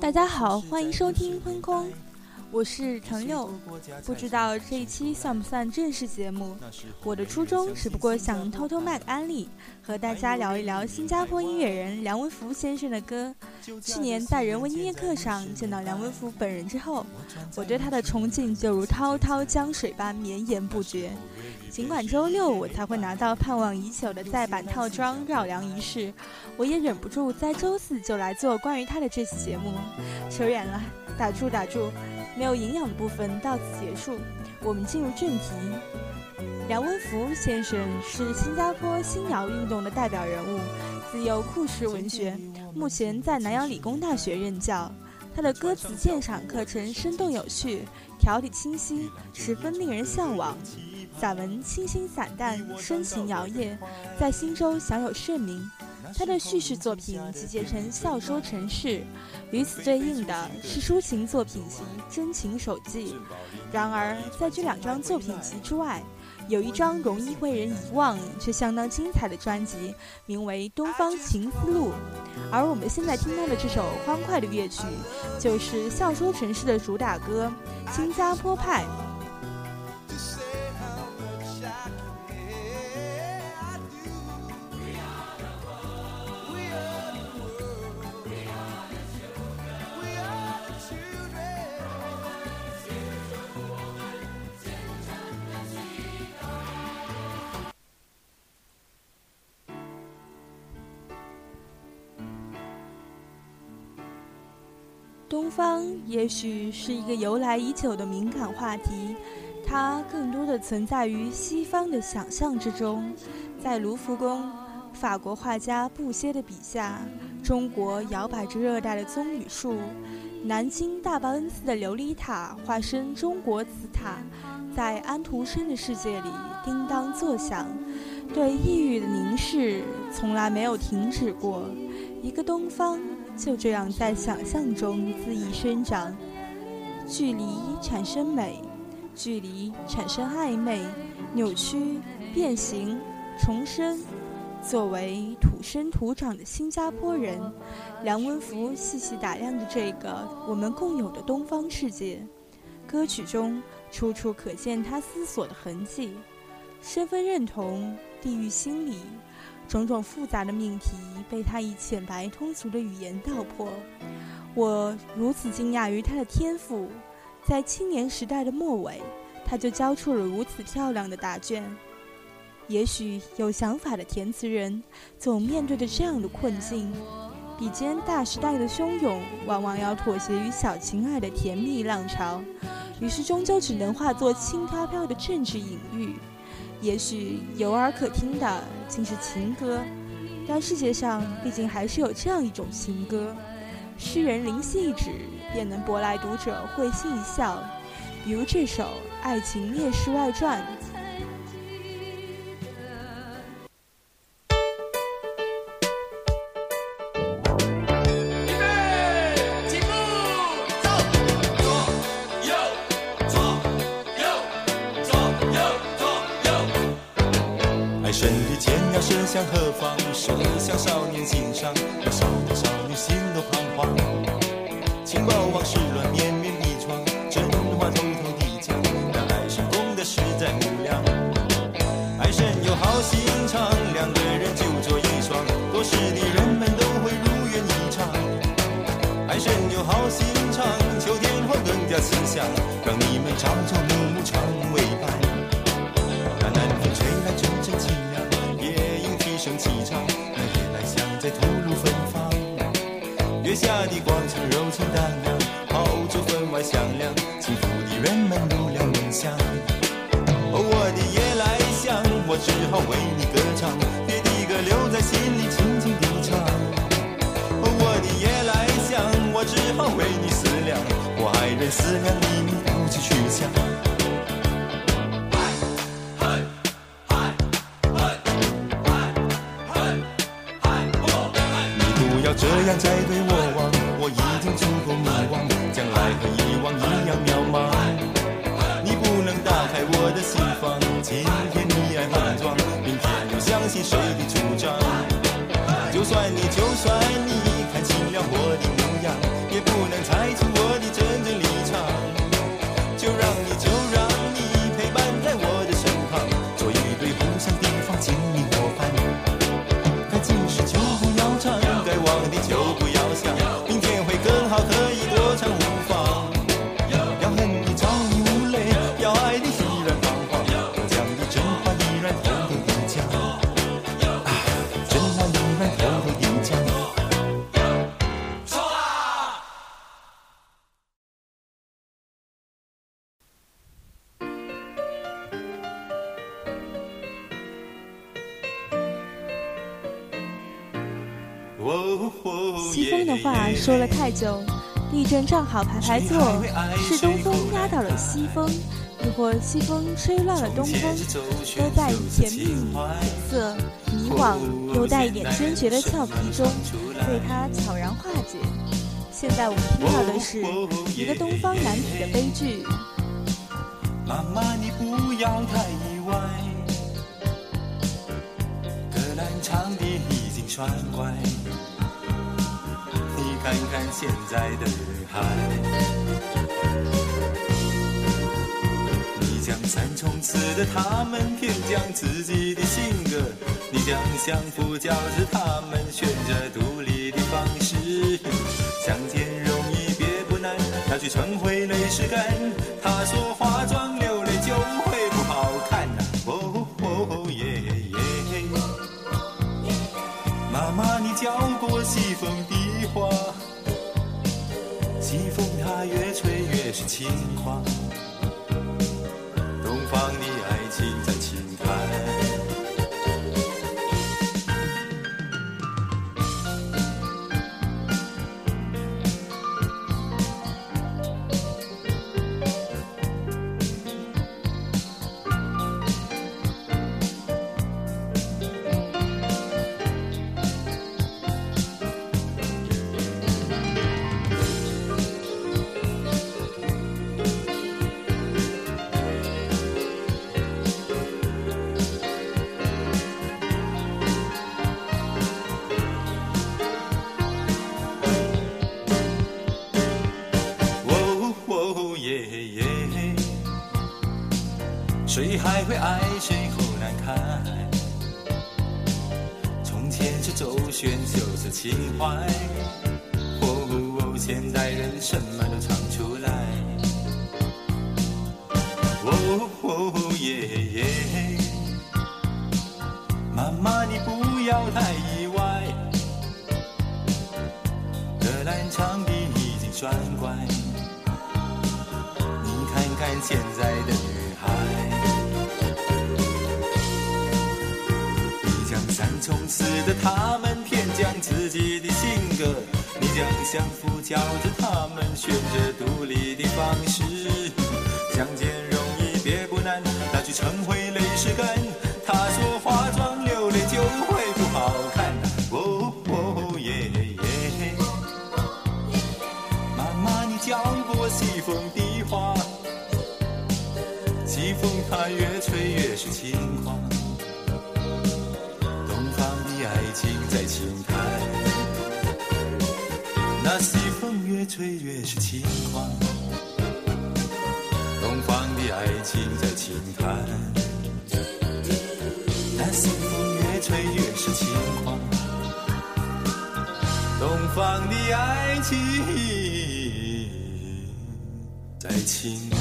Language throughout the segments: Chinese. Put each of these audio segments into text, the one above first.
大家好，欢迎收听喷空，我是程佑。不知道这一期算不算正式节目？我的初衷只不过想偷偷卖个安利，和大家聊一聊新加坡音乐人梁文福先生的歌。去年在人文音乐课上见到梁文福本人之后，我对他的崇敬就如滔滔江水般绵延不绝。尽管周六我才会拿到盼望已久的再版套装绕梁仪式，我也忍不住在周四就来做关于他的这期节目。扯远了，打住打住，没有营养的部分到此结束，我们进入正题。梁文福先生是新加坡新谣运动的代表人物，自幼酷嗜文学，目前在南洋理工大学任教。他的歌词鉴赏课程生动有趣，条理清晰，十分令人向往。散文清新散淡，深情摇曳，在新州享有盛名。他的叙事作品集结成《笑说城市》，与此对应的是抒情作品集《真情手记》。然而，在这两张作品集之外，有一张容易被人遗忘却相当精彩的专辑，名为《东方情丝路》。而我们现在听到的这首欢快的乐曲，就是《笑说城市》的主打歌《新加坡派》。方也许是一个由来已久的敏感话题，它更多的存在于西方的想象之中。在卢浮宫，法国画家布歇的笔下，中国摇摆着热带的棕榈树；南京大报恩寺的琉璃塔化身中国紫塔，在安徒生的世界里叮当作响。对异域的凝视从来没有停止过，一个东方。就这样在想象中恣意生长，距离产生美，距离产生暧昧、扭曲、变形、重生。作为土生土长的新加坡人，梁文福细细打量着这个我们共有的东方世界。歌曲中处处可见他思索的痕迹，身份认同、地域心理。种种复杂的命题被他以浅白通俗的语言道破，我如此惊讶于他的天赋，在青年时代的末尾，他就交出了如此漂亮的答卷。也许有想法的填词人总面对着这样的困境：比肩大时代的汹涌，往往要妥协于小情爱的甜蜜浪潮，于是终究只能化作轻飘飘的政治隐喻。也许有耳可听的竟是情歌，但世界上毕竟还是有这样一种情歌，诗人灵犀一指便能博来读者会心一笑，比如这首《爱情烈士外传》。神有好心肠，秋天后更加慈祥，让你们朝朝暮暮常为伴。那南风吹来阵阵清凉。夜莺啼声齐唱，那夜来香在吐露芬芳。月下的广场柔情荡漾，炮竹分外响亮，幸福的人们入了梦乡。哦，我的夜来香，我只好为我爱人思量你，不知去向。这样再对我望，我已经足够迷惘，将来和以往一样渺茫。你不能打开我的心房，今天你爱换装，明天又相信谁的主张？就算你，就算你看清了我的模样，也不能猜出我的说了太久，立正站好排排坐，是东风压倒了西风，亦或西风吹乱了东风，都在甜蜜、苦涩、迷惘，又带一点坚决的俏皮中，被他悄然化解。现在我们听到的是一个东方男子的悲剧。妈妈，你不要太意外，格兰唱的已经栓怪，你看看现在的女孩，你将三从四德他们偏将自己的性格，你将相夫教子他们选择独立的方式，相见容易别不难，他却成回泪湿干。他说它越吹越是轻狂，东方的爱心怀。相夫教子他们选择独立的方式，相见容易别不难，那句成灰泪湿干。东方的爱情在轻叹。那西风越吹越是轻狂。东方的爱情在轻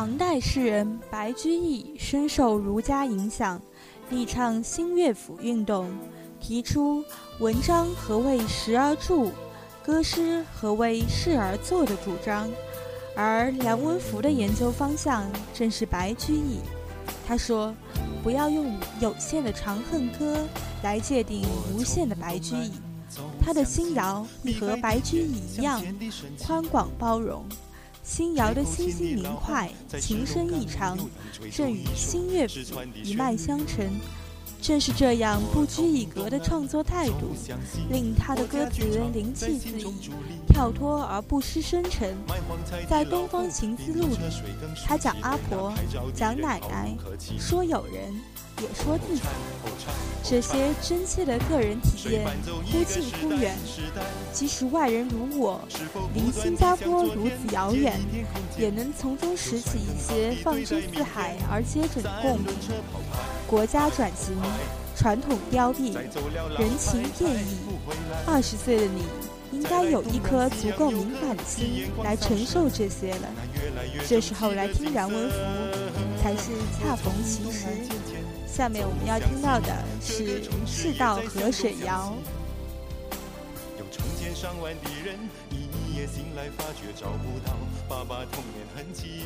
唐代诗人白居易深受儒家影响，力倡新乐府运动，提出“文章何为时而著，歌诗何为事而作”的主张。而梁文福的研究方向正是白居易。他说：“不要用有限的《长恨歌》来界定无限的白居易，他的新谣亦和白居易一样，宽广包容。”新谣的清新明快，情深意长，正与新乐府一脉相承。正是这样不拘一格的创作态度，令他的歌词灵气四溢，跳脱而不失深沉。在《东方情思录》里，他讲阿婆，讲奶奶，说友人，也说自己。这些真切的个人体验，忽近忽远。即使外人如我，离新加坡如此遥远，也能从中拾起一些放之四海而皆准的共鸣。国家转型，传统凋敝，人情变异。二十岁的你，应该有一颗足够敏感的心来承受这些了。这时候来听梁文福，才是恰逢其时。下面我们要听到的是《赤道河水谣》。有成千上万的人，一夜醒来发觉找不到爸爸童年痕迹。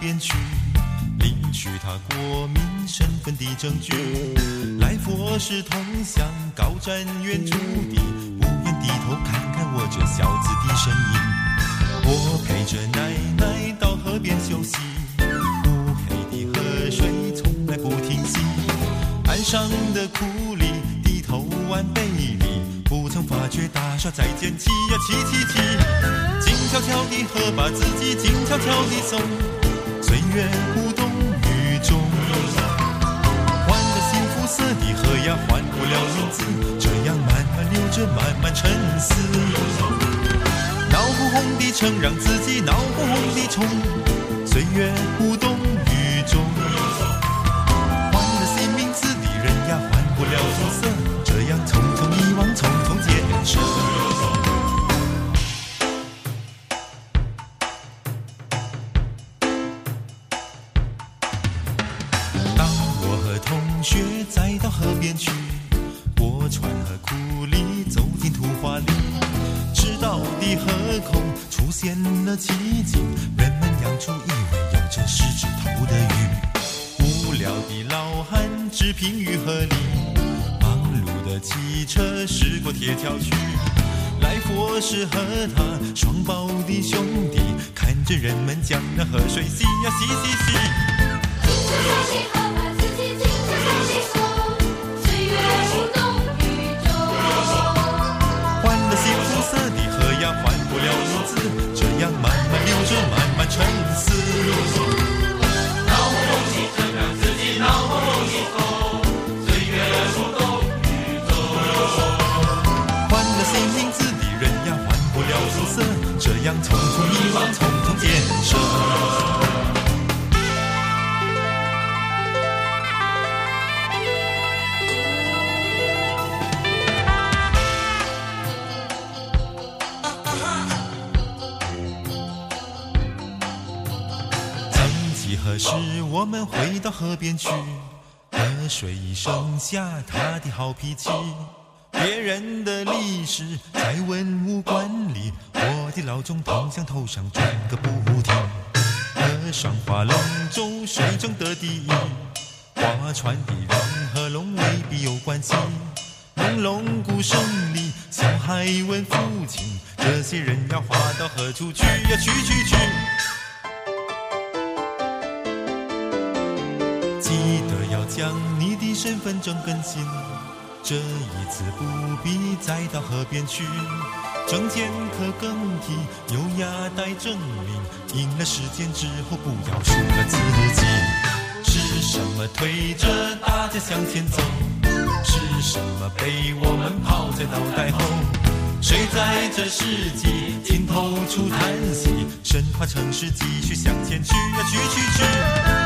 边去领取他国民身份的证据，来佛是同乡，高瞻远瞩的，不愿低头看看我这小子的身影。我陪着奶奶到河边休息，乌黑的河水从来不停息。岸上的苦力低头玩背里，不曾发觉大厦在建起呀起起起。静悄悄的河把自己静悄悄地送，岁月无动于衷。换了新肤色的河呀，换不了名字，这样慢慢流着，慢慢沉思。闹不红的城让自己闹不红的冲，岁月无动于衷。换了新名字的人呀，换不了肤色，这样匆匆遗忘，放学再到河边去，我穿和苦力走进土画里，赤道的河口出现了奇景，人们养出一位有着狮子头的鱼。无聊的老汉只凭鱼和鲤，忙碌的汽车驶过铁桥去，来佛是和他双胞的兄弟，看着人们将那河水洗呀洗洗洗，洗洗。呀，换不了名字。这样慢慢流着，慢慢沉思。闹哄哄的城让自己闹哄哄的痛，岁月。换了新名字的人呀，换不了肤色。这样匆匆一往，匆匆建设。何时我们回到河边去？河水已剩下他的好脾气。别人的历史在文物馆里，我的老钟头像头上转个不停。河上划龙舟，水中得第一。划船的人和龙未必有关系。朦胧鼓声里，小孩问父亲：这些人要划到何处去呀？去去去！记得要将你的身份证更新，这一次不必再到河边去。证件可更替，优雅带证明，赢了时间之后不要输了自己。是什么推着大家向前走？是什么被我们抛在脑袋后？谁在这世纪尽头处叹息？神话城市继续向前去呀，去去去！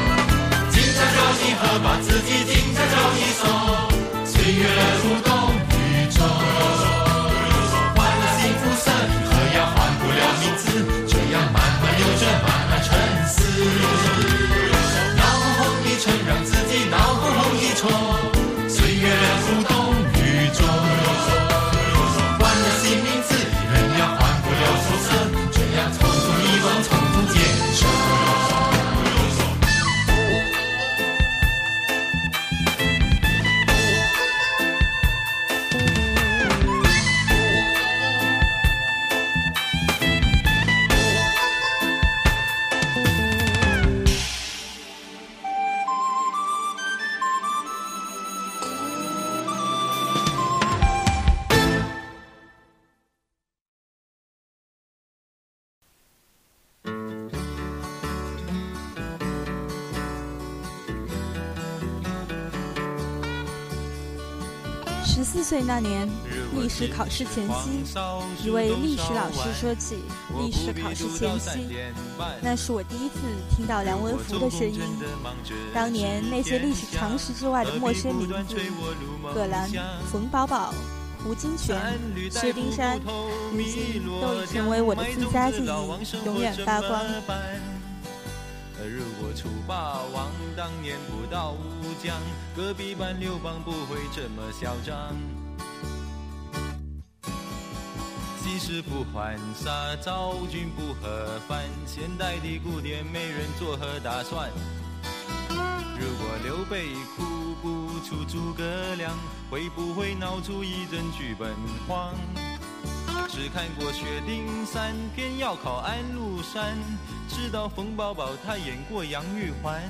警察叫你喝，把自己警察叫你送，岁月如冬雨中，岁那年，历史考试前夕，一位历史老师说起历史考试前夕，那是我第一次听到梁文福的声音。当年那些历史常识之外的陌生名字，葛兰、冯宝宝、胡金铨、薛丁山，如今都已成为我的自家记忆，永远发光。如果楚霸王当年不到乌江，隔壁班刘邦不会这么嚣张。昔时不还杀，昭君不和番，现代的古典没人作何打算？如果刘备哭不出诸葛亮，会不会闹出一阵剧本荒？只看过薛丁山，偏要考安禄山。知道冯宝宝他演过杨玉环。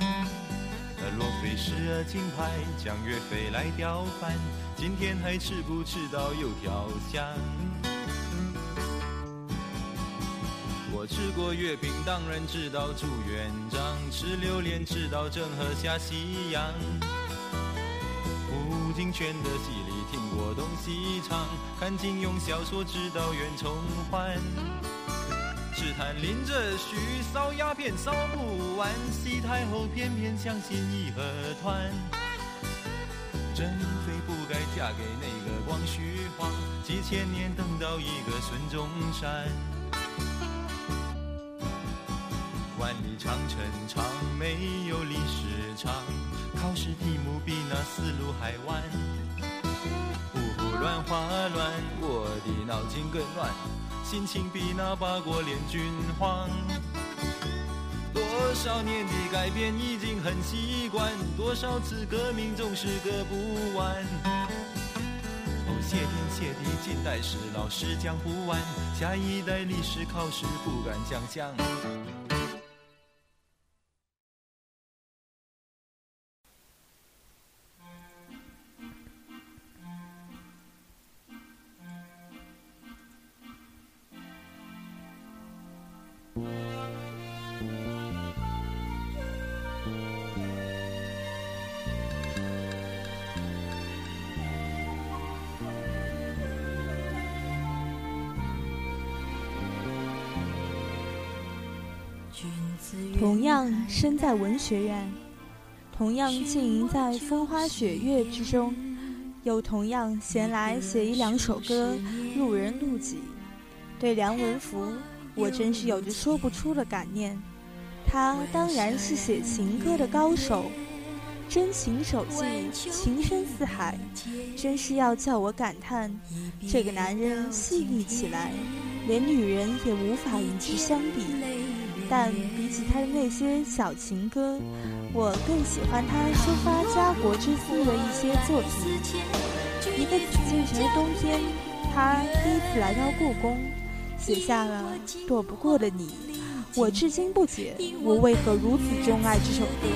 那若非时而金牌，将岳飞来调翻，今天还吃不吃到油条香？我吃过月饼，当然知道朱元璋；吃榴莲，知道郑和下西洋。胡金铨的戏里听过东西唱，看金庸小说知道袁崇焕。只谈林则徐烧鸦片烧不完，西太后偏偏相信义和团。珍妃不该嫁给那个光绪皇，几千年等到一个孙中山。万里长城长，没有历史长，考试题目比那思路还弯。五胡乱华乱，我的脑筋更乱，心情比那八国联军慌。多少年的改变已经很习惯，多少次革命总是革不完。哦，谢天谢地，近代史老师讲不完，下一代历史考试不敢想象。同样身在文学院，同样浸淫在风花雪月之中，又同样闲来写一两首歌，入人路己。对梁文福，我真是有着说不出的感念。他当然是写情歌的高手，真情手记，情深似海，真是要叫我感叹，这个男人细腻起来，连女人也无法与之相比。但比起他的那些小情歌，我更喜欢他抒发家国之思的一些作品。一个紫禁城的冬天，他第一次来到故宫，写下了《躲不过的你》。我至今不解，我为何如此钟爱这首歌。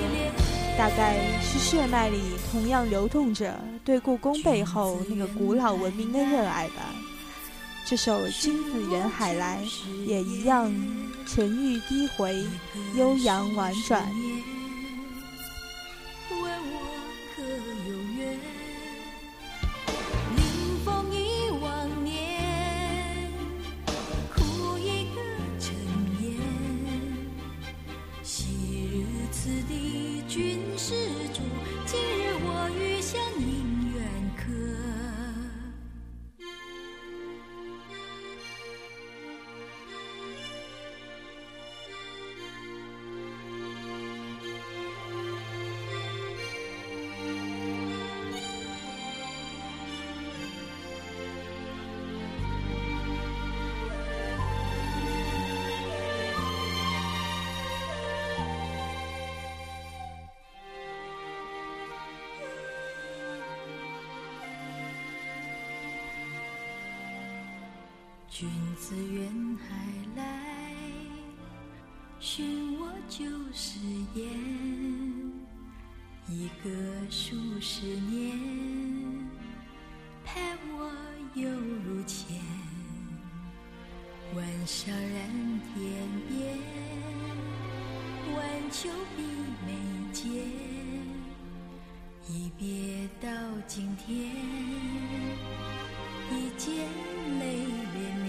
大概是血脉里同样流动着对故宫背后那个古老文明的热爱吧。这首《君子远海来》也一样，沉郁低回，悠扬婉转。问我可有缘？君子远海来，寻我旧时言。一个数十年，盼我犹如前。晚霞染天边，晚秋比眉间。一别到今天，一见泪涟涟。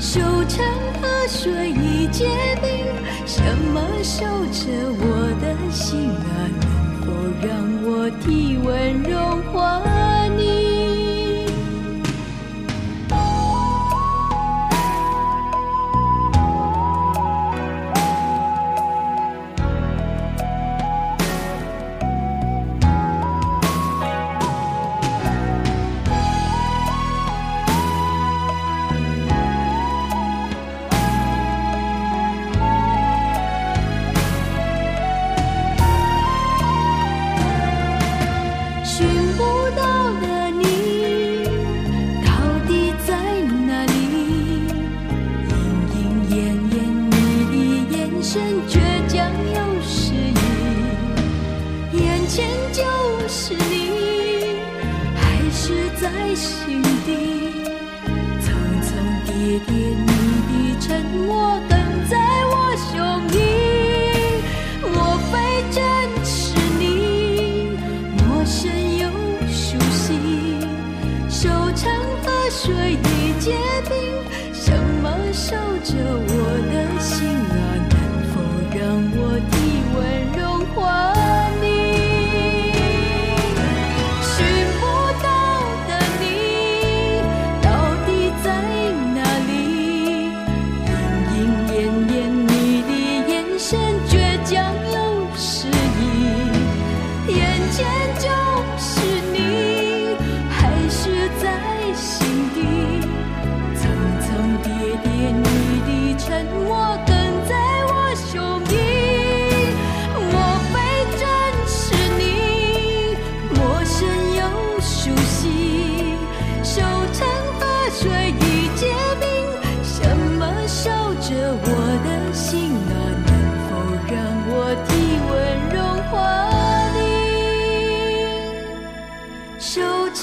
守城河水已结冰什么守着我的心啊？能否让我体温融化你？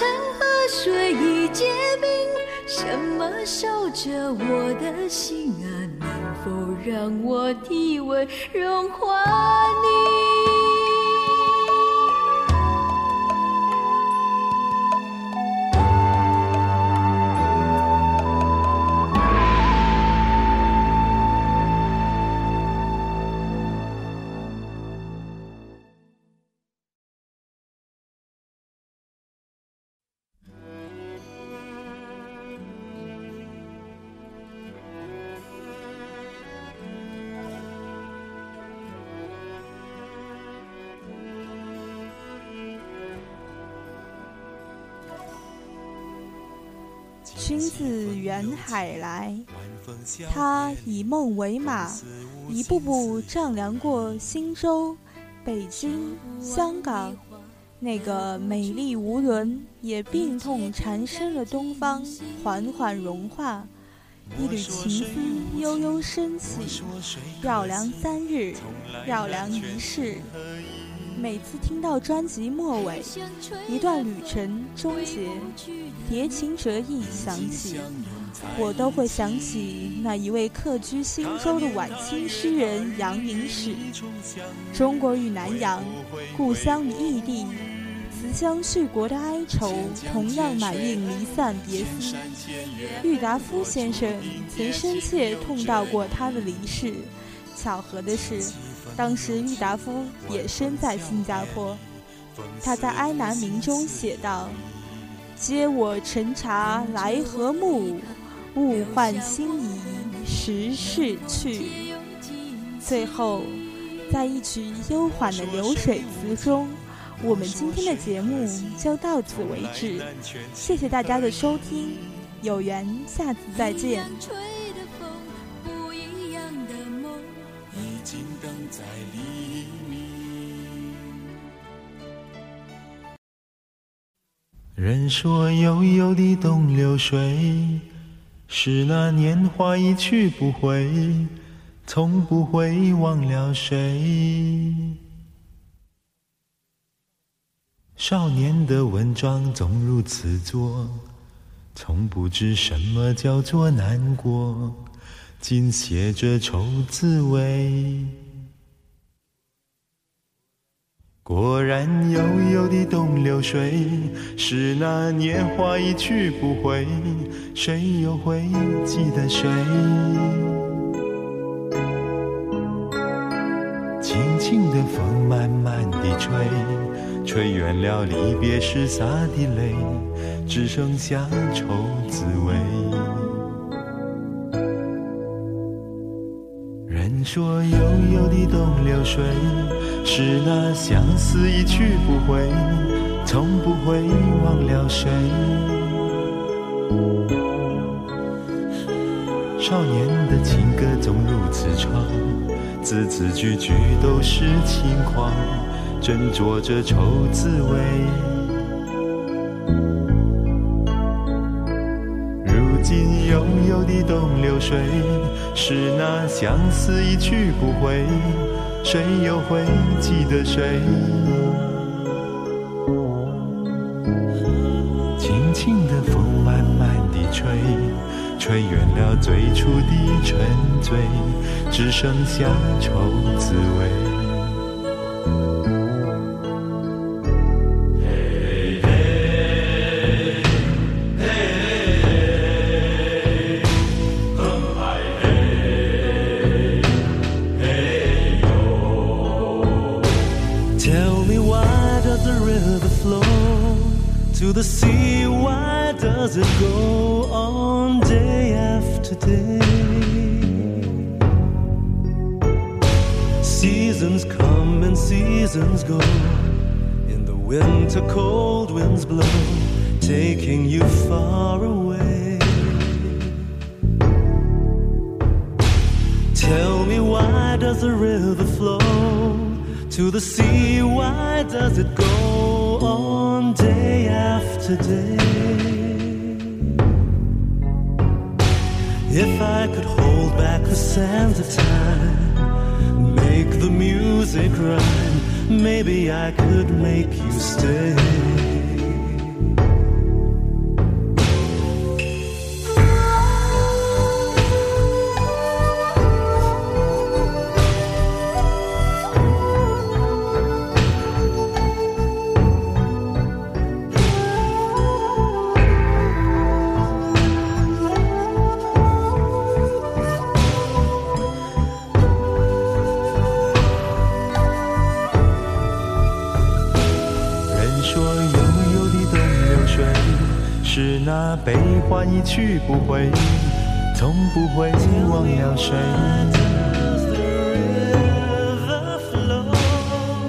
山河水已结冰，什么守着我的心啊？能否让我体温融化你？远海来，他以梦为马，一步步丈量过新州、北京、香港，那个美丽无伦也病痛缠身的东方，缓缓融化。一缕情丝悠悠升起，绕梁三日，绕梁一世。每次听到专辑末尾，一段旅程终结，叠情折意响起，我都会想起那一位客居新州的晚清诗人杨颖史。中国与南洋，故乡与异地，思乡去国的哀愁，同样满印离散别思。郁达夫先生曾深切痛悼过他的离世。巧合的是，当时郁达夫也身在新加坡。他在哀难铭中写道：“嗟我陈茶来和暮，物换星移时逝去。”最后，在一曲悠缓的流水词中，我们今天的节目就到此为止。谢谢大家的收听，有缘下次再见。已经等在黎明。人说悠悠的东流水，是那年华一去不回，从不会忘了谁。少年的文章总如此作，从不知什么叫做难过，尽写着愁滋味。果然悠悠的东流水，是那年华一去不回，谁又会记得谁？轻轻的风慢慢地吹，吹远了离别时洒的泪，只剩下愁滋味。人说悠悠的东流水，是那相思一去不回，从不会忘了谁。少年的情歌总如此唱，字字句句都是轻狂，斟酌着愁滋味。如今悠悠的东谁，是那相思一去不回，谁又会记得谁？轻轻的风慢慢的吹，吹远了最初的沉醉，只剩下愁滋味。Tell me why does the river flow to the sea? Why does it go on day after day? Seasons come and seasons go. In the winter, cold winds blow, taking you far away. Tell me why does the river flow to the sea? Why does it go on day after day? If I could hold back the sands of time, make the music rhyme, maybe I could make you stay. 悲欢一去不回，从不会忘了谁。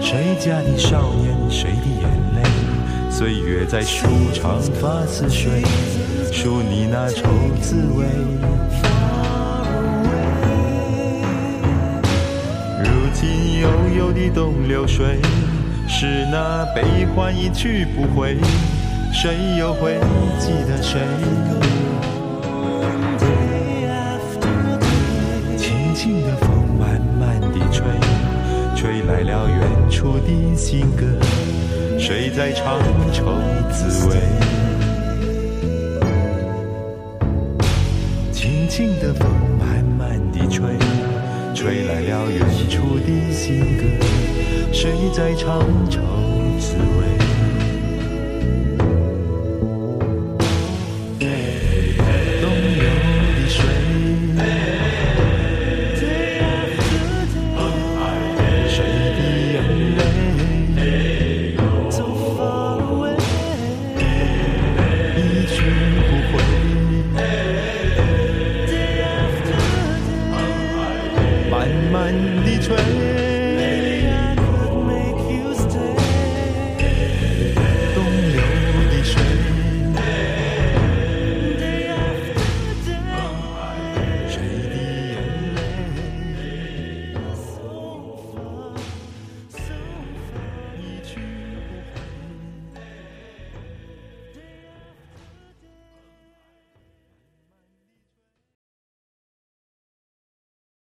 谁家的少年，谁的眼泪？岁月在树长发似水，数你那愁滋味。如今悠悠的东流水，是那悲欢一去不回，谁又会记得谁？轻轻的风慢慢地吹，吹来了远处的新歌，谁在唱愁滋味？轻轻的风慢慢地吹，吹来了远处的新歌，谁在唱愁滋味？